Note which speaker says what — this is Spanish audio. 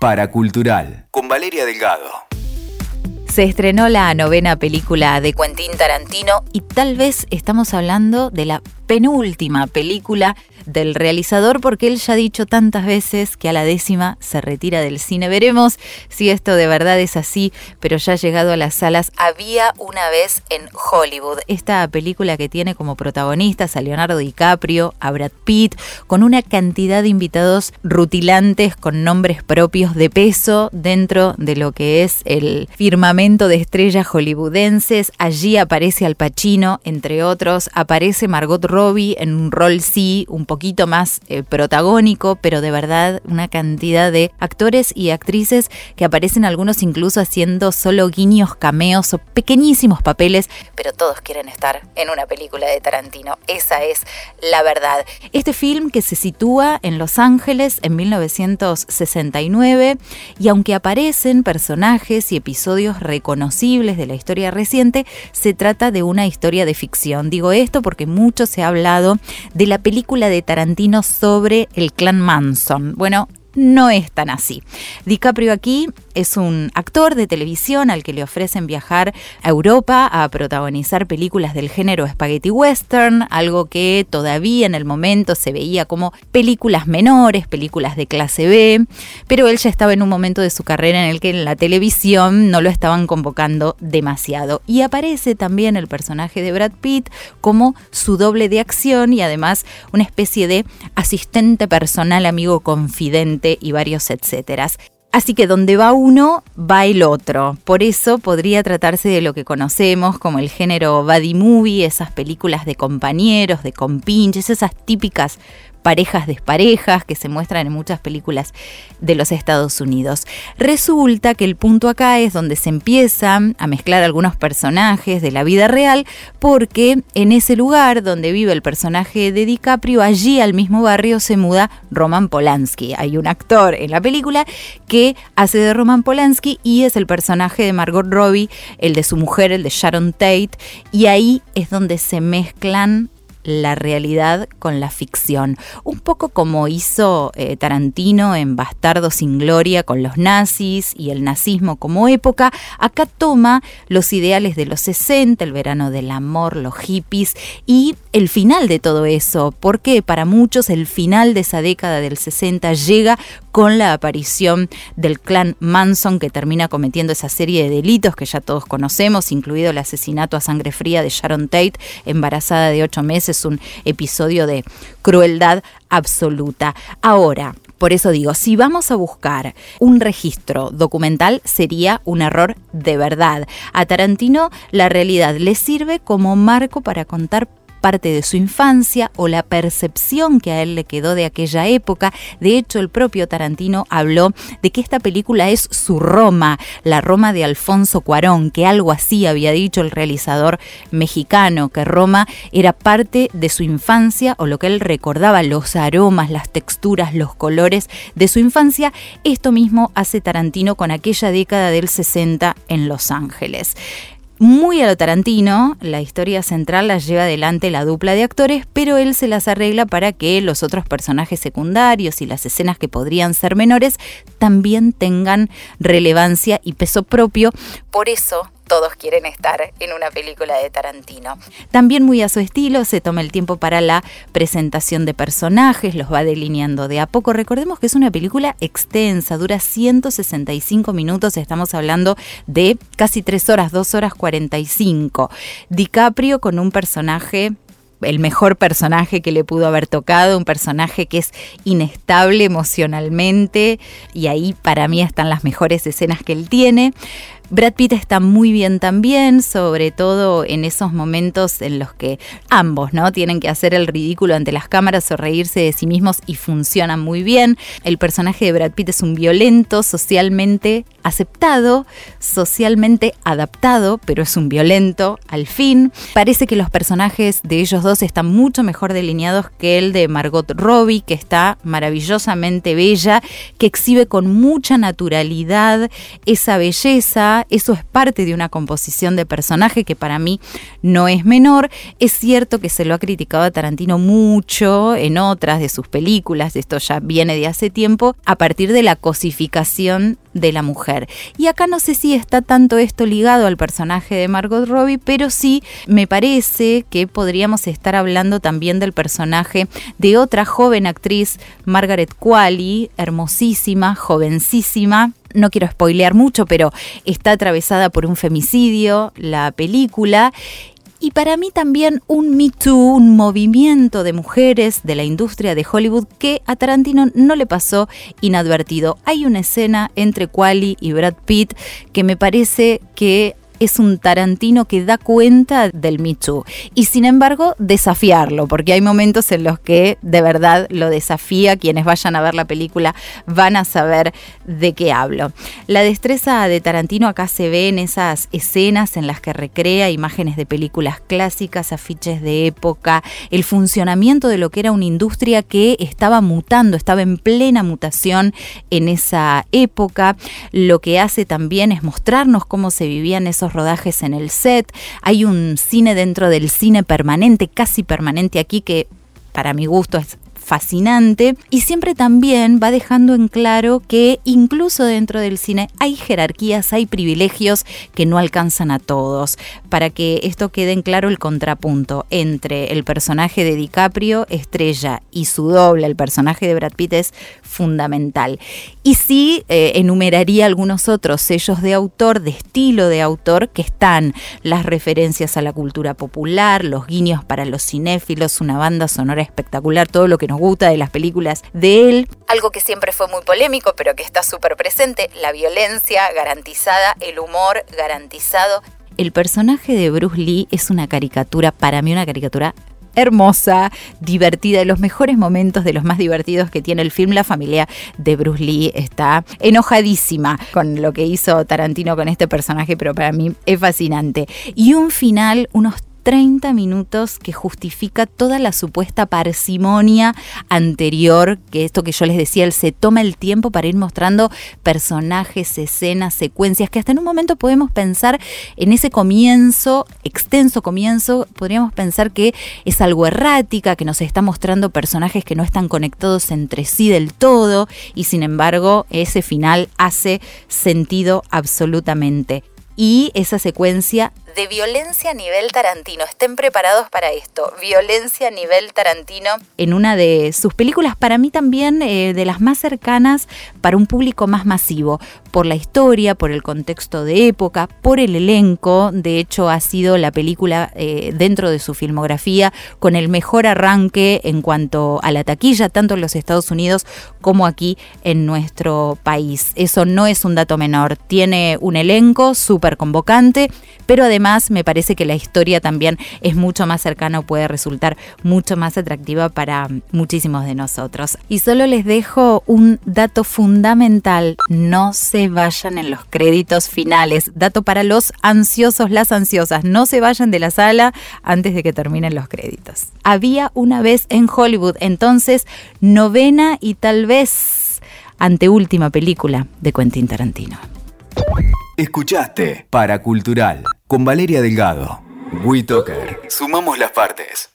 Speaker 1: Paracultural con Valeria Delgado.
Speaker 2: Se estrenó la novena película de Quentin Tarantino y tal vez estamos hablando de la penúltima película del realizador porque él ya ha dicho tantas veces que a la décima se retira del cine. Veremos si esto de verdad es así, pero ya ha llegado a las salas. Había una vez en Hollywood esta película que tiene como protagonistas a Leonardo DiCaprio, a Brad Pitt, con una cantidad de invitados rutilantes con nombres propios de peso dentro de lo que es el firmamento de estrellas hollywoodenses. Allí aparece Al Pacino, entre otros, aparece Margot Robbie en un rol sí, un poquito más eh, protagónico, pero de verdad una cantidad de actores y actrices que aparecen algunos incluso haciendo solo guiños, cameos o pequeñísimos papeles, pero todos quieren estar en una película de Tarantino. Esa es la verdad. Este film que se sitúa en Los Ángeles en 1969 y aunque aparecen personajes y episodios reconocibles de la historia reciente, se trata de una historia de ficción. Digo esto porque mucho se ha hablado de la película de Tarantino sobre el clan Manson. Bueno, no es tan así. DiCaprio aquí es un actor de televisión al que le ofrecen viajar a Europa a protagonizar películas del género spaghetti western, algo que todavía en el momento se veía como películas menores, películas de clase B, pero él ya estaba en un momento de su carrera en el que en la televisión no lo estaban convocando demasiado. Y aparece también el personaje de Brad Pitt como su doble de acción y además una especie de asistente personal, amigo confidente y varios etcéteras. Así que donde va uno, va el otro. Por eso podría tratarse de lo que conocemos como el género buddy movie, esas películas de compañeros, de compinches, esas típicas parejas desparejas que se muestran en muchas películas de los Estados Unidos. Resulta que el punto acá es donde se empiezan a mezclar algunos personajes de la vida real porque en ese lugar donde vive el personaje de DiCaprio, allí al mismo barrio se muda Roman Polanski. Hay un actor en la película que hace de Roman Polanski y es el personaje de Margot Robbie, el de su mujer, el de Sharon Tate, y ahí es donde se mezclan la realidad con la ficción. Un poco como hizo eh, Tarantino en Bastardo sin Gloria con los nazis y el nazismo como época, acá toma los ideales de los 60, el verano del amor, los hippies y el final de todo eso, porque para muchos el final de esa década del 60 llega con la aparición del clan Manson que termina cometiendo esa serie de delitos que ya todos conocemos, incluido el asesinato a sangre fría de Sharon Tate, embarazada de ocho meses, un episodio de crueldad absoluta. Ahora, por eso digo, si vamos a buscar un registro documental sería un error de verdad. A Tarantino la realidad le sirve como marco para contar parte de su infancia o la percepción que a él le quedó de aquella época. De hecho, el propio Tarantino habló de que esta película es su Roma, la Roma de Alfonso Cuarón, que algo así había dicho el realizador mexicano, que Roma era parte de su infancia o lo que él recordaba, los aromas, las texturas, los colores de su infancia. Esto mismo hace Tarantino con aquella década del 60 en Los Ángeles. Muy a lo Tarantino, la historia central la lleva adelante la dupla de actores, pero él se las arregla para que los otros personajes secundarios y las escenas que podrían ser menores también tengan relevancia y peso propio. Por eso todos quieren estar en una película de Tarantino. También muy a su estilo, se toma el tiempo para la presentación de personajes, los va delineando de a poco. Recordemos que es una película extensa, dura 165 minutos, estamos hablando de casi 3 horas, 2 horas 45. DiCaprio con un personaje el mejor personaje que le pudo haber tocado, un personaje que es inestable emocionalmente y ahí para mí están las mejores escenas que él tiene. Brad Pitt está muy bien también, sobre todo en esos momentos en los que ambos, ¿no? Tienen que hacer el ridículo ante las cámaras o reírse de sí mismos y funcionan muy bien. El personaje de Brad Pitt es un violento, socialmente aceptado, socialmente adaptado, pero es un violento al fin. Parece que los personajes de ellos dos están mucho mejor delineados que el de Margot Robbie, que está maravillosamente bella, que exhibe con mucha naturalidad esa belleza eso es parte de una composición de personaje que para mí no es menor. Es cierto que se lo ha criticado a Tarantino mucho en otras de sus películas, esto ya viene de hace tiempo, a partir de la cosificación de la mujer. Y acá no sé si está tanto esto ligado al personaje de Margot Robbie, pero sí me parece que podríamos estar hablando también del personaje de otra joven actriz, Margaret Qualley, hermosísima, jovencísima, no quiero spoilear mucho, pero está atravesada por un femicidio, la película, y para mí también un Me Too, un movimiento de mujeres de la industria de Hollywood que a Tarantino no le pasó inadvertido. Hay una escena entre Quali y Brad Pitt que me parece que es un Tarantino que da cuenta del Me y sin embargo desafiarlo, porque hay momentos en los que de verdad lo desafía, quienes vayan a ver la película van a saber de qué hablo. La destreza de Tarantino acá se ve en esas escenas en las que recrea imágenes de películas clásicas, afiches de época, el funcionamiento de lo que era una industria que estaba mutando, estaba en plena mutación en esa época. Lo que hace también es mostrarnos cómo se vivían esos rodajes en el set, hay un cine dentro del cine permanente, casi permanente aquí, que para mi gusto es fascinante y siempre también va dejando en claro que incluso dentro del cine hay jerarquías, hay privilegios que no alcanzan a todos. Para que esto quede en claro el contrapunto entre el personaje de DiCaprio, estrella, y su doble, el personaje de Brad Pitt, es fundamental. Y sí eh, enumeraría algunos otros sellos de autor, de estilo de autor, que están las referencias a la cultura popular, los guiños para los cinéfilos, una banda sonora espectacular, todo lo que nos gusta de las películas de él. Algo que siempre fue muy polémico, pero que está súper presente, la violencia garantizada, el humor garantizado. El personaje de Bruce Lee es una caricatura, para mí una caricatura hermosa, divertida, de los mejores momentos, de los más divertidos que tiene el film. La familia de Bruce Lee está enojadísima con lo que hizo Tarantino con este personaje, pero para mí es fascinante. Y un final, unos 30 minutos que justifica toda la supuesta parsimonia anterior, que esto que yo les decía, él se toma el tiempo para ir mostrando personajes, escenas, secuencias, que hasta en un momento podemos pensar en ese comienzo, extenso comienzo, podríamos pensar que es algo errática, que nos está mostrando personajes que no están conectados entre sí del todo, y sin embargo ese final hace sentido absolutamente. Y esa secuencia de violencia a nivel Tarantino. Estén preparados para esto. Violencia a nivel Tarantino. En una de sus películas, para mí también eh, de las más cercanas para un público más masivo. Por la historia, por el contexto de época, por el elenco. De hecho, ha sido la película eh, dentro de su filmografía con el mejor arranque en cuanto a la taquilla, tanto en los Estados Unidos como aquí en nuestro país. Eso no es un dato menor. Tiene un elenco súper convocante, pero además me parece que la historia también es mucho más cercana o puede resultar mucho más atractiva para muchísimos de nosotros. Y solo les dejo un dato fundamental, no vayan en los créditos finales, dato para los ansiosos, las ansiosas, no se vayan de la sala antes de que terminen los créditos. Había una vez en Hollywood, entonces novena y tal vez anteúltima película de Quentin Tarantino.
Speaker 1: Escuchaste Paracultural con Valeria Delgado. WeToker. Sumamos las partes.